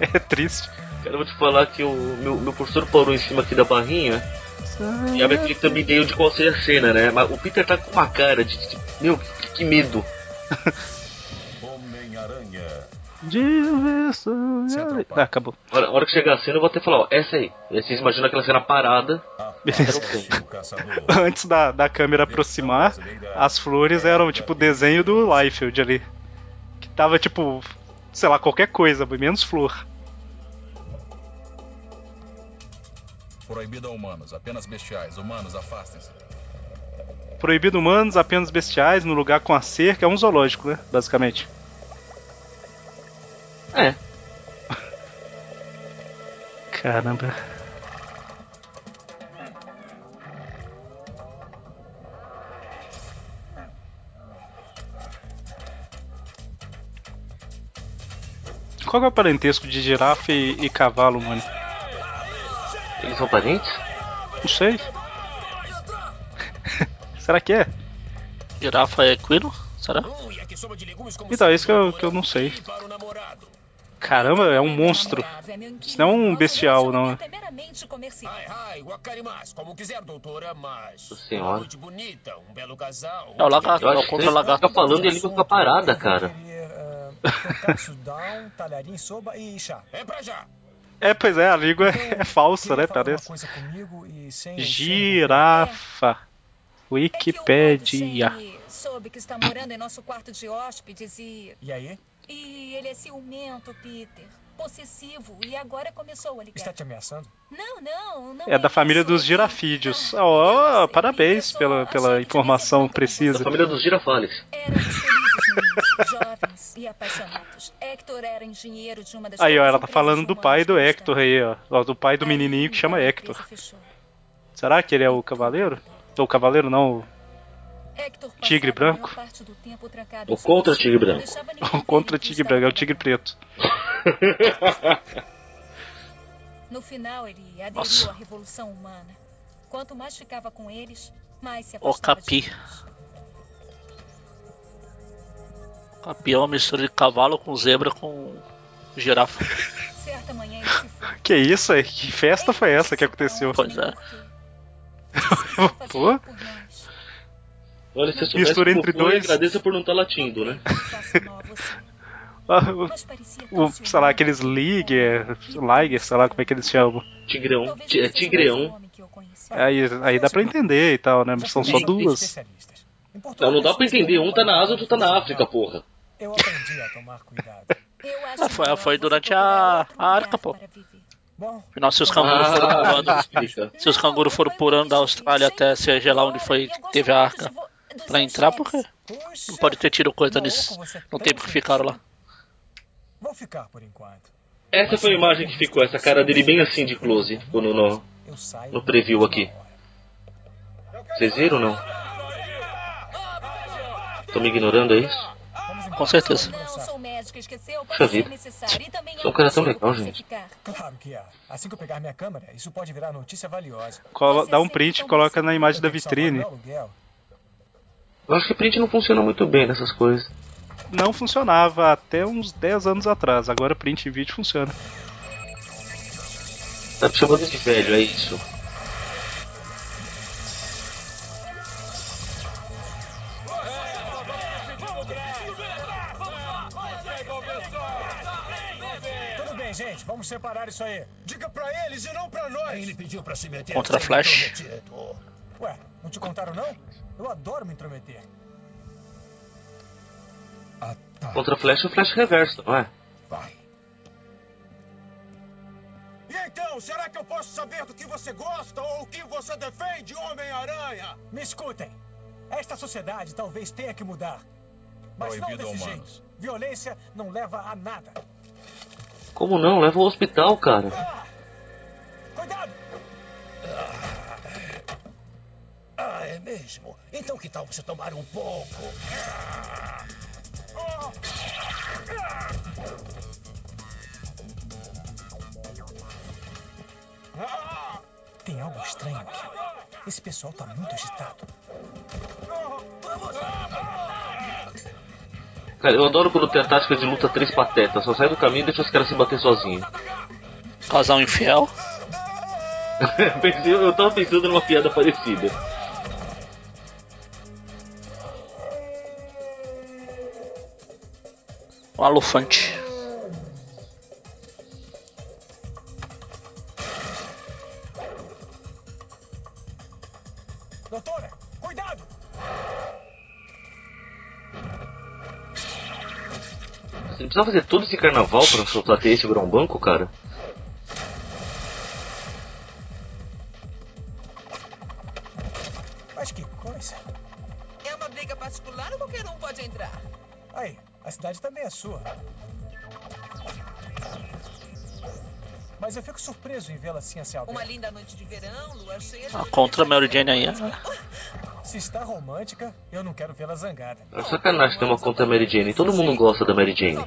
A: É triste.
C: Cara, eu vou te falar que o meu, meu professor parou em cima aqui da barrinha e abre aquele thumbnail de qual seja a cena, né? Mas o Peter tá com uma cara de, de meu, que, que medo.
A: Diversão. Ah, acabou.
C: A hora, a hora que chegar a cena eu vou até falar, ó, essa aí. E aí vocês imaginam aquela cena parada.
A: Beleza. Antes da, da câmera aproximar, as flores eram tipo desenho do Liefeld ali. Que tava tipo, sei lá, qualquer coisa, menos flor.
J: Proibido a humanos, apenas bestiais. Humanos, afastem-se.
A: Proibido humanos, apenas bestiais, no lugar com a cerca, é um zoológico, né? Basicamente.
C: É.
A: Caramba. Qual é o parentesco de girafa e, e cavalo, mano?
C: Eles são parentes?
A: Não sei. Será que é?
B: Girafa é equino? Será?
A: Então, é isso que eu, que eu não sei. Caramba, é um monstro. Isso não é um bestial, não.
C: Senhora.
H: Noite bonita, belo casal.
B: É o lagarto, é o
C: que
B: contra
C: ele
B: lagarto.
C: fica falando e a língua fica parada, cara.
H: É pra já.
A: É, pois é, a língua é falsa, né? Parece.
I: coisa comigo e sem-
A: Girafa. Wikipedia.
L: Soube que está morando em nosso quarto de hóspedes e.
I: E aí?
L: E ele é ciumento, Peter.
I: possessivo e agora começou a ligar. Está te ameaçando?
K: Não, não, não.
A: É da família dos girafídeos. Oh, parabéns pela, pela informação precisa.
C: Da família dos girafales.
K: jovens e apaixonados. Hector era engenheiro de uma das
A: Aí, ó, ela tá falando do pai do Hector aí, ó. Do pai do menininho que chama Hector. Será que ele é o cavaleiro? Ou o cavaleiro não, Tigre branco?
C: O contra tigre branco.
A: O contra tigre branco, é o tigre preto.
K: no final, ele aderiu Nossa. à revolução humana. Quanto mais ficava com eles, mais se afastava
B: O capi. Capi é uma mistura de cavalo com zebra com girafa.
A: Certa manhã ele se foi. Que isso aí? Que festa foi essa que aconteceu?
B: Pois é.
A: Pô?
C: Olha, se eu Mistura entre dois. Agradeça por não estar tá latindo, né?
A: O, sei lá, aqueles Liger, Liger, sei lá como é que eles chamam.
C: Tigrão. É Tigreão.
A: Aí, aí dá pra entender e tal, né? Mas são só duas.
C: Não, não dá pra entender. Um tá na Ásia, outro tá na África, porra.
I: Eu aprendi a tomar cuidado.
B: Ah, foi, foi durante a, a arca, pô. Afinal, se os cangurus ah, foram pulando. Se os cangurus foram pulando da Austrália até seja lá onde foi teve a arca pra entrar, porque não pode ter tido coisa nisso no tempo que ficaram lá.
I: Vou ficar por enquanto.
C: Essa foi a imagem que ficou, essa cara dele bem assim de close, no, no, no preview aqui. Vocês viram ou não? Tô me ignorando, é isso?
B: Com certeza.
C: Puxa vida. Sou um cara tão legal, gente.
I: Claro que é. Assim que eu pegar minha câmera, isso pode virar notícia valiosa.
A: Dá um print e coloca na imagem da vitrine.
C: Eu acho que print não funciona muito bem nessas coisas.
A: Não funcionava até uns 10 anos atrás, agora print e vídeo funciona.
C: Tá me chamando de velho, é isso?
I: Tudo bem, gente, vamos separar isso aí. Diga pra eles e não pra nós.
B: Ele pediu pra se meter. Contra Flash.
I: Ué, não te contaram não? Eu adoro me intrometer.
C: Ah, tá. Contra Flash é o Flash reverso, não é?
I: Vai. E então, será que eu posso saber do que você gosta ou o que você defende, Homem-Aranha? Me escutem. Esta sociedade talvez tenha que mudar. Mas Proibido não desse jeito. Violência não leva a nada.
C: Como não? Leva ao hospital, cara.
I: Ah! Cuidado!
L: Ah, é mesmo? Então que tal você tomar um pouco?
I: Tem algo estranho aqui. Esse pessoal tá muito agitado.
C: Cara, eu adoro quando tem a tática de luta três patetas. Só sai do caminho e deixa os caras se bater sozinhos.
B: Casal infiel?
C: eu tava pensando numa piada parecida.
B: Um alufante.
I: Doutora, cuidado!
C: Você não precisa fazer todo esse carnaval pra soltar ter e segurar um banco, cara?
I: Vê-la assim a céu
E: Uma linda noite de verão, lua cheia...
B: Ah, contra a Mary Jane aí.
I: Se está romântica, eu não quero vê-la zangada.
C: É sacanagem ter uma contra a Mary Jane. Todo mundo gosta da Mary Jane.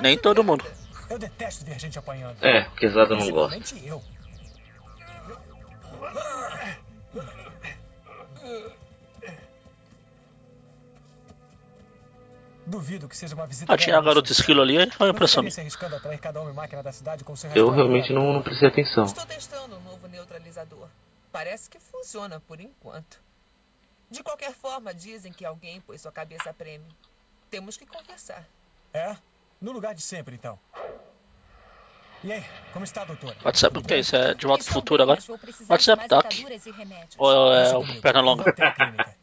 B: Nem todo mundo.
I: Eu detesto ver gente apanhando.
C: É, porque Zada não gosta. eu.
I: Duvido que seja uma visita.
B: Ah, tinha a garota esquilo ali, olha pra sua
C: Eu realmente não, não prestei atenção.
E: Estou testando um novo neutralizador. Parece que funciona por enquanto. De qualquer forma, dizem que alguém pôs sua cabeça a prêmio. Temos que conversar.
I: É? No lugar de sempre, então. E aí, como está, doutora?
B: WhatsApp, o que é isso? É de volta pro futuro agora? WhatsApp, Doc. Ou é o perna longa?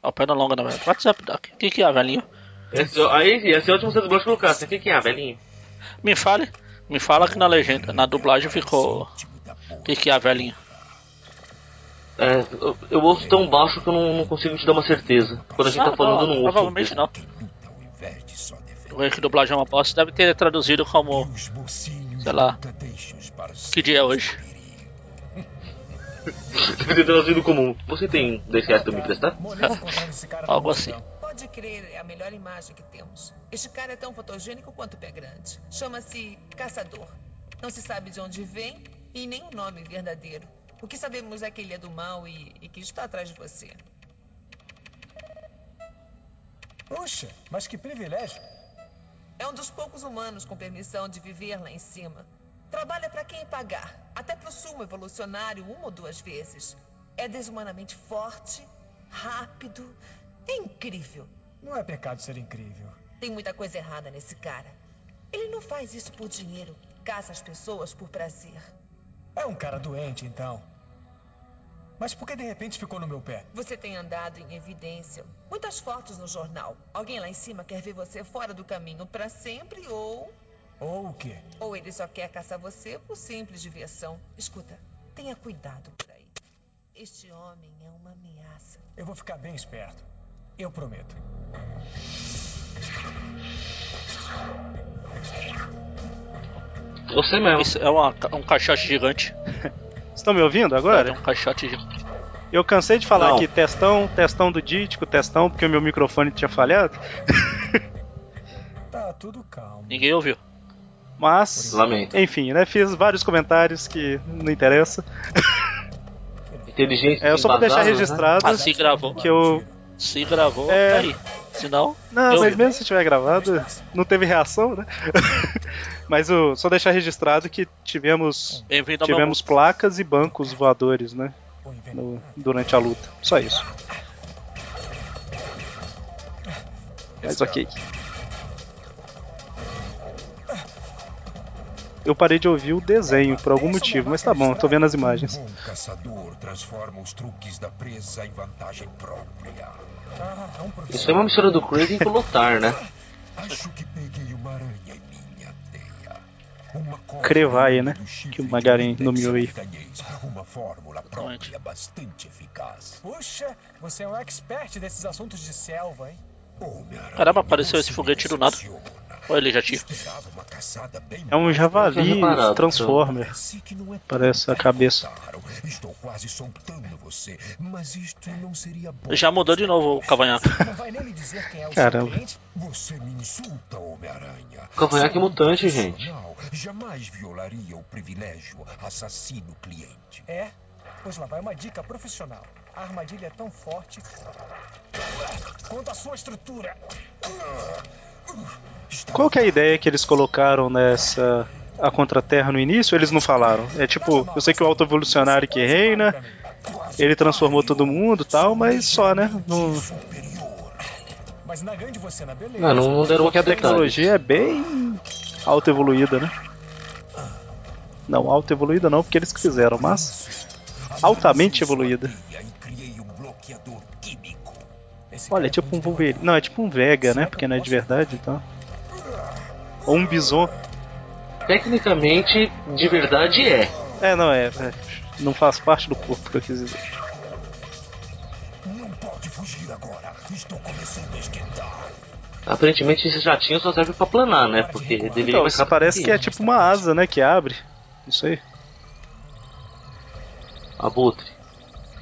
B: É o perna longa, na verdade. WhatsApp, Doc. O que, que é, velhinho?
C: Esse, aí, esse é ótimo você de colocar. O que, que é, velhinho?
B: Me fale. Me fala que na legenda, na dublagem ficou. O que, que é a velhinha?
C: É, eu, eu ouço tão baixo que eu não, não, consigo te dar uma certeza. Quando a gente tá falando, eu não ouço.
B: Provavelmente não. Vejo que dublagem é uma bosta, deve ter traduzido como. Sei lá. Que dia é hoje?
C: deve ter traduzido como. Você tem 10 reais pra me emprestar?
B: Algo assim.
E: Pode crer, é a melhor imagem que temos. Este cara é tão fotogênico quanto o pé grande. Chama-se Caçador. Não se sabe de onde vem e nem o nome verdadeiro. O que sabemos é que ele é do mal e, e que está atrás de você.
I: Puxa, mas que privilégio.
E: É um dos poucos humanos com permissão de viver lá em cima. Trabalha para quem pagar, até pro sumo evolucionário uma ou duas vezes. É desumanamente forte, rápido, é incrível.
I: Não é pecado ser incrível.
E: Tem muita coisa errada nesse cara. Ele não faz isso por dinheiro, caça as pessoas por prazer.
I: É um cara doente, então. Mas por que de repente ficou no meu pé?
E: Você tem andado em evidência. Muitas fotos no jornal. Alguém lá em cima quer ver você fora do caminho para sempre ou.
I: Ou o quê?
E: Ou ele só quer caçar você por simples diversão. Escuta, tenha cuidado por aí. Este homem é uma ameaça.
I: Eu vou ficar bem esperto. Eu prometo.
C: Você mesmo.
B: Isso é uma, um caixote gigante.
A: Estão me ouvindo agora?
B: É um caixote gigante.
A: Eu cansei de falar Não. aqui testão, testão do dítico, testão, porque o meu microfone tinha falhado.
I: tá tudo calmo.
B: Ninguém ouviu.
A: Mas,
C: Lamento.
A: enfim, né? Fiz vários comentários que não interessa.
C: Inteligência.
A: É, eu só vou deixar né? registrado.
B: Né? Ah, se gravou.
A: Que eu.
B: Se gravou, é... tá aí. Se não.
A: Não, mas vi. mesmo se tiver gravado, não teve reação, né? mas o, só deixar registrado que tivemos. Tivemos placas e bancos voadores, né? No, durante a luta. Só isso. Mas ok. Eu parei de ouvir o desenho por algum motivo, mas tá bom, tô vendo as imagens. Um caçador transforma os truques da presa em vantagem
C: própria. Isso é uma mistura do Craven com o Lotar, né? Acho que peguei uma aranha em minha
A: teia. Crevaia, né? Que o Magarin nomeou aí.
I: Uma fórmula própria bastante eficaz. Puxa, você é um expert desses assuntos de selva, hein?
B: Caramba, apareceu esse foguete do nada. Olha ele já tinha.
A: É um javali Transformer. Parece a cabeça.
B: Já mudou de novo o cavanhaque.
A: Caramba.
C: O cavanhaque é mutante, gente.
I: Jamais violaria o privilégio assassino cliente. É? Pois lá vai uma dica profissional. A armadilha é tão forte quanto a sua estrutura.
A: Qual que é a ideia que eles colocaram nessa a Contra-Terra no início? Eles não falaram. É tipo, eu sei que o Alto Evolucionário que reina, ele transformou todo mundo tal, mas só, né? Não...
C: Não, não, não deram
A: Porque a tecnologia é bem auto-evoluída, né? Não, auto-evoluída não, porque eles que fizeram, mas altamente evoluída. Olha, é tipo um Wolverine. Não, é tipo um Vega, né? Porque não é de verdade então. Ou um Bison.
C: Tecnicamente, de verdade é.
A: É, não é. é. Não faz parte do corpo que eu quis dizer. Não pode
C: fugir agora. Estou começando a esquentar. Aparentemente esse jatinho só serve pra planar, né? Porque deveria
A: então, isso parece que é tipo uma asa, né? Que abre. Não sei.
C: Abutre.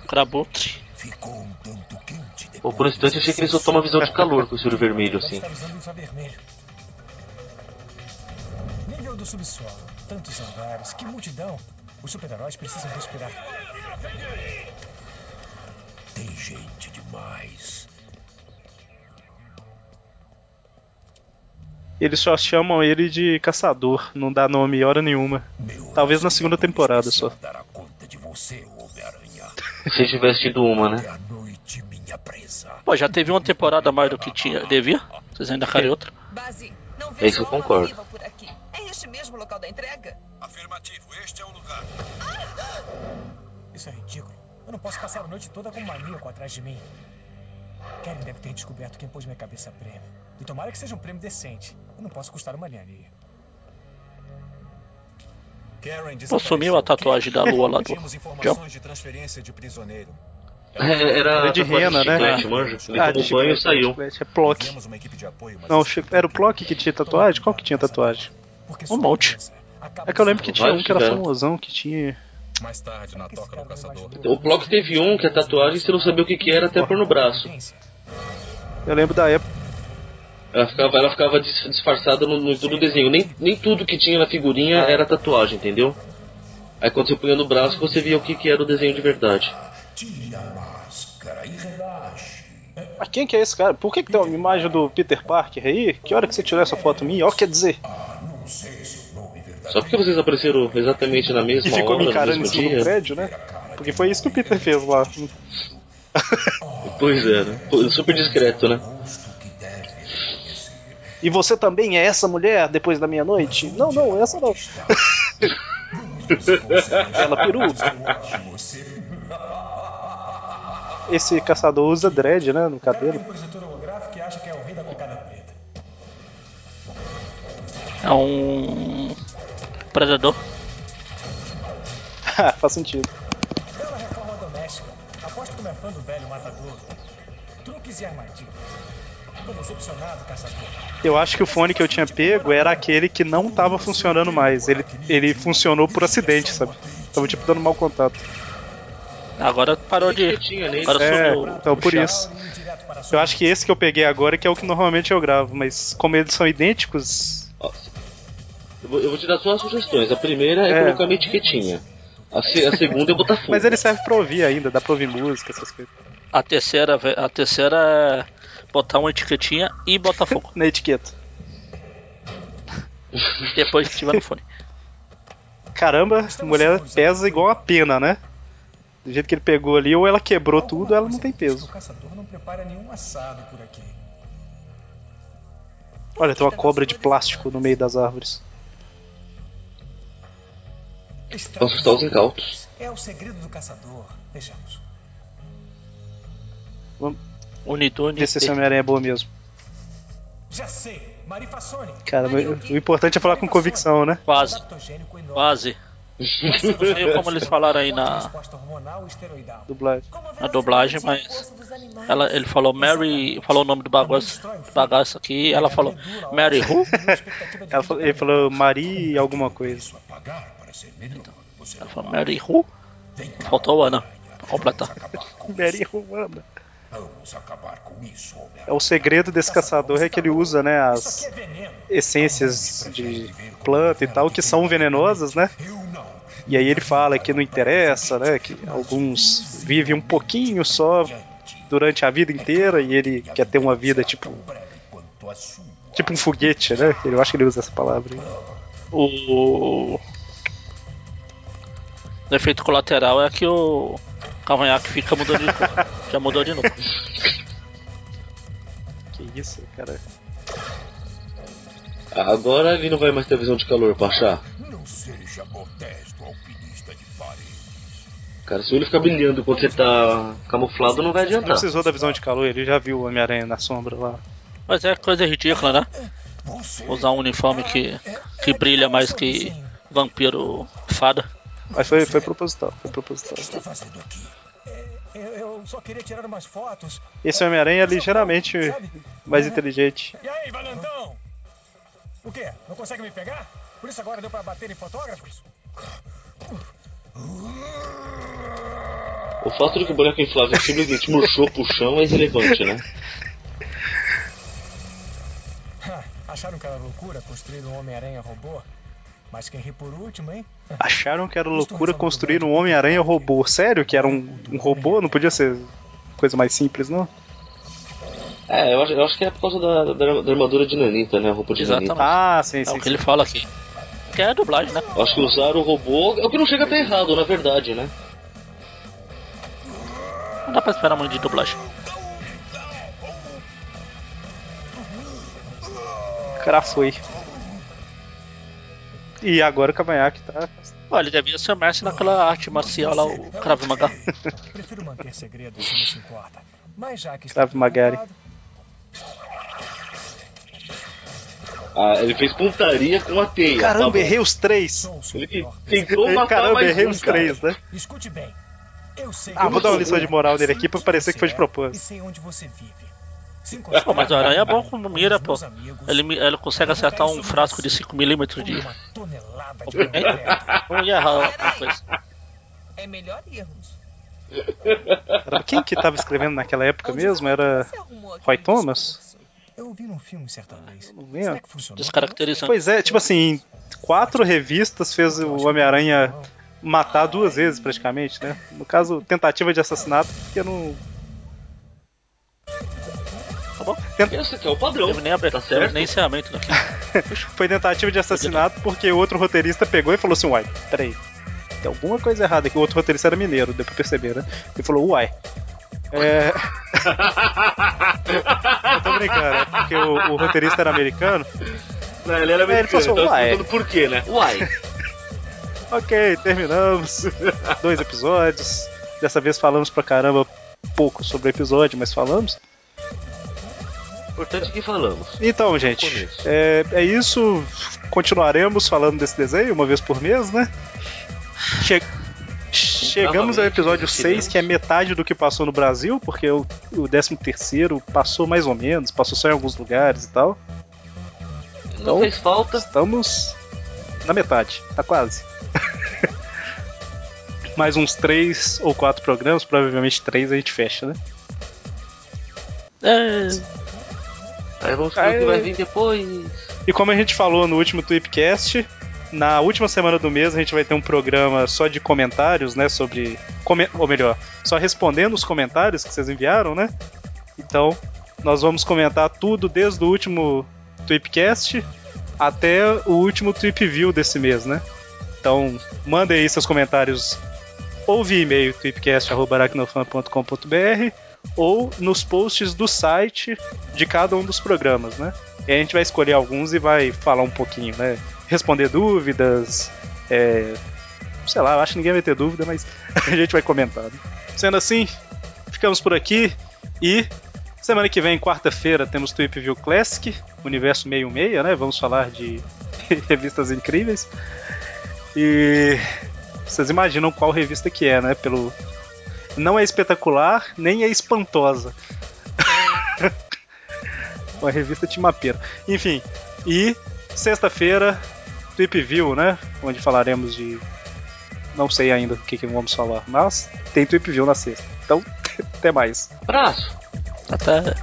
B: Crabutre.
C: Pô, por um instante achei que ele soltou uma visão de calor com o olho vermelho assim.
I: Nível do subsolo, tantos andares, que multidão. Os super-heróis precisam respirar. Tem gente demais.
A: Eles só chamam ele de caçador, não dá nome hora nenhuma. Talvez na segunda temporada só.
C: Se tivesse tido uma, né?
B: Pô, já teve uma temporada mais do que tinha, devia? Vocês ainda querem outra?
C: É isso eu concordo.
E: É este mesmo local da entrega?
I: Afirmativo, este é o lugar. Isso é ridículo. Eu não posso passar a noite toda com um maníaco atrás de mim. Karen deve ter descoberto quem pôs minha cabeça a prêmio. E tomara que seja um prêmio decente. Eu não posso custar uma linha
B: Pô, sumiu a tatuagem da lua lá do John.
C: É, era
A: de rena, né?
C: Chiclete, manja. Ele ah, tomou banho e saiu.
A: É Plock. Não, era o Plock que tinha tatuagem? Qual que tinha tatuagem?
B: Um monte.
A: É que eu lembro que tinha um que era famosão, que tinha...
J: Mais tarde, na toca do caçador.
C: O Plock teve um que a tatuagem você não sabia o que, que era até pôr no braço.
A: Eu lembro da época.
C: Ela ficava, ela ficava disfarçada no, no todo o desenho. Nem, nem tudo que tinha na figurinha era tatuagem, entendeu? Aí quando você punha no braço, você via o que, que era o desenho de verdade. Tira a máscara e
A: relaxe. Mas quem que é esse cara? Por que, que tem uma imagem do Peter Parker aí? Que hora que você tirou essa foto minha? Ó, quer dizer. Ah, sei
C: Só porque vocês apareceram exatamente na mesma hora.
A: E ficou
C: hora,
A: me encarando em cima do prédio, né? Porque foi isso que o Peter fez lá.
C: pois é, né? Super discreto, né?
A: E você também é essa mulher depois da meia-noite? Não, não, essa não. Ela peru. Esse caçador usa dread, né, no cabelo.
B: É um predador.
A: Faz sentido.
I: Bela reforma doméstica. Aposto que é fã do velho matador. Truques e armadilhas.
A: Eu acho que o fone que eu tinha pego era aquele que não estava funcionando mais. Ele, ele funcionou por acidente, sabe? Tava tipo dando mau contato.
B: Agora parou de. Agora
A: é, então por isso. Eu acho que esse que eu peguei agora que é o que normalmente eu gravo, mas como eles são idênticos.
C: Eu vou, te dar duas sugestões. A primeira é, é. colocar uma etiquetinha. A, se, a segunda é botar fogo.
A: Mas ele serve pra ouvir ainda, dá pra ouvir música, essas coisas.
B: A terceira, a terceira é botar uma etiquetinha e Botafogo.
A: Na etiqueta.
B: Depois que tiver no fone.
A: Caramba, a mulher pesa igual uma pena, né? Do jeito que ele pegou ali, ou ela quebrou tudo, ou ela não tem peso. O caçador não prepara nenhum assado por aqui. Olha, tem uma cobra de plástico no meio das árvores.
C: Vamos estar os incautos.
I: É o segredo do caçador. Vejamos.
A: Esse Homem-Aranha é boa mesmo.
I: Já sei, Marifassone.
A: Cara, o importante é falar com convicção, né?
B: Quase. Quase. Não sei como eles falaram aí na
A: dublagem.
B: Na dublagem, mas ela, ele falou Mary, falou o nome do bagaço, bagaço aqui, ela falou Mary who?
A: ela falou, ele falou Mari alguma coisa.
B: Ela falou Mary who? Faltou Ana completar.
A: Mary who Ana. Vamos acabar com isso, É o segredo desse caçador é que ele usa, né, as é essências de planta e tal que são venenosas, né? E aí ele fala que não interessa, né, que alguns vivem um pouquinho só durante a vida inteira e ele quer ter uma vida tipo tipo um foguete, né? Eu acho que ele usa essa palavra. Aí.
B: O o efeito colateral é que o cavanhaque fica mudando de cor. Já mudou de novo.
A: Que isso, cara.
C: Agora ele não vai mais ter visão de calor pra achar. Não seja modesto, alpinista de Cara, se ele ficar brilhando enquanto você tá camuflado, não vai adiantar.
A: Não precisou da visão de calor, ele já viu o Homem-Aranha na sombra lá.
B: Mas é coisa ridícula, né? Usar um uniforme que, que brilha mais que vampiro fada.
A: Mas foi, foi proposital, foi proposital. O que está fazendo
I: aqui? Eu, eu só queria tirar umas fotos.
A: Esse Homem-Aranha é ligeiramente mais inteligente.
I: E aí, valentão? O quê? Não consegue me pegar? Por isso agora deu pra bater em fotógrafos?
C: O fato de que o boneco inflável simplesmente murchou pro chão é irrelevante, né?
I: Acharam que era loucura construir um Homem-Aranha robô? Mas quem ri por último, hein?
A: Acharam que era loucura construir um Homem-Aranha robô. Sério que era um, um, robô? Não podia ser coisa mais simples, não?
C: É, eu acho, eu acho que é por causa da, da, da armadura de Nanita, né? A roupa de
B: Exatamente.
C: Nanita.
A: Ah, sim, sim. É
B: o que sim. ele fala aqui. Que é a dublagem, né?
C: Acho que usaram o robô. É o que não chega até errado, na verdade, né?
B: Não dá pra esperar muito de dublagem.
A: O cara foi. E agora o cavanhaque tá.
B: Olha, ele devia ser mestre naquela arte marcial lá, o Krav Maga. Prefiro manter
A: segredo se não se importa. Mas já que Krav Magari.
C: Ah, ele fez pontaria com a teia.
A: Caramba, tá errei os três.
C: Ele tentou matar
A: Caramba,
C: mais
A: errei
C: um,
A: os
C: cara.
A: três, né?
I: Escute bem. Eu sei
A: Ah, vou dar uma lição de moral nele aqui pra parecer que foi de
I: é
A: propósito.
I: Sei onde você vive. Se
B: Pô,
I: encostar
B: mas o aranha é bom com mira, pô. Ele, ele consegue acertar um frasco de 5mm de. Não ia errar alguma coisa.
E: É melhor irmos.
A: Caramba, quem que tava escrevendo naquela época mesmo? Era Roy Thomas?
I: Eu ouvi num filme certa vez.
A: não lembro.
I: Será que funcionou?
B: Descaracterizando.
A: Pois é, tipo assim, quatro revistas fez o Homem-Aranha matar duas vezes praticamente, né? No caso, tentativa de assassinato, porque não.
B: Tá bom?
C: Esse aqui é o padrão.
B: Teve nem, abertura,
C: Tá
B: nem encerramento daqui.
A: Foi tentativa de assassinato porque o outro roteirista pegou e falou assim: Uai, peraí, tem alguma coisa errada aqui. O outro roteirista era mineiro, deu pra perceber, né? Ele falou: Uai. É. Eu tô brincando, é porque o, o roteirista era americano.
C: Não, ele era
A: É, ele
C: americano,
A: falou,
C: então
A: uai.
C: por quê, né? Uai.
A: Ok, terminamos. Dois episódios. Dessa vez falamos pra caramba pouco sobre o episódio, mas falamos.
C: Importante que falamos.
A: Então, gente, é, é isso. Continuaremos falando desse desenho uma vez por mês, né? Che- Chegamos ao episódio
C: queremos.
A: 6, que é metade do que passou no Brasil, porque o, o 13 passou mais ou menos, passou só em alguns lugares e tal.
C: Não
A: Então-
C: fez falta.
A: Estamos na metade, tá quase. mais uns três ou quatro programas, provavelmente três a gente fecha, né?
B: É,
C: Aí vamos ver o que vai vir depois.
A: E como a gente falou no último Tweepcast, na última semana do mês a gente vai ter um programa só de comentários, né? Sobre. Ou melhor, só respondendo os comentários que vocês enviaram, né? Então, nós vamos comentar tudo desde o último Tweepcast até o último Tweep View desse mês, né? Então, mandem aí seus comentários ou via e-mail tweepcast.aracnofan.com.br ou nos posts do site de cada um dos programas, né? E a gente vai escolher alguns e vai falar um pouquinho, né? Responder dúvidas, é... sei lá, acho que ninguém vai ter dúvida, mas a gente vai comentar. né? Sendo assim, ficamos por aqui e semana que vem, quarta-feira, temos Tweep View Classic, Universo 66, né? Vamos falar de revistas incríveis. E vocês imaginam qual revista que é, né? Pelo não é espetacular, nem é espantosa. Uma revista timapeira. Enfim, e sexta-feira, Tweep View, né? Onde falaremos de. Não sei ainda o que, que vamos falar, mas tem Tweep View na sexta. Então, até mais.
C: Abraço.
B: até.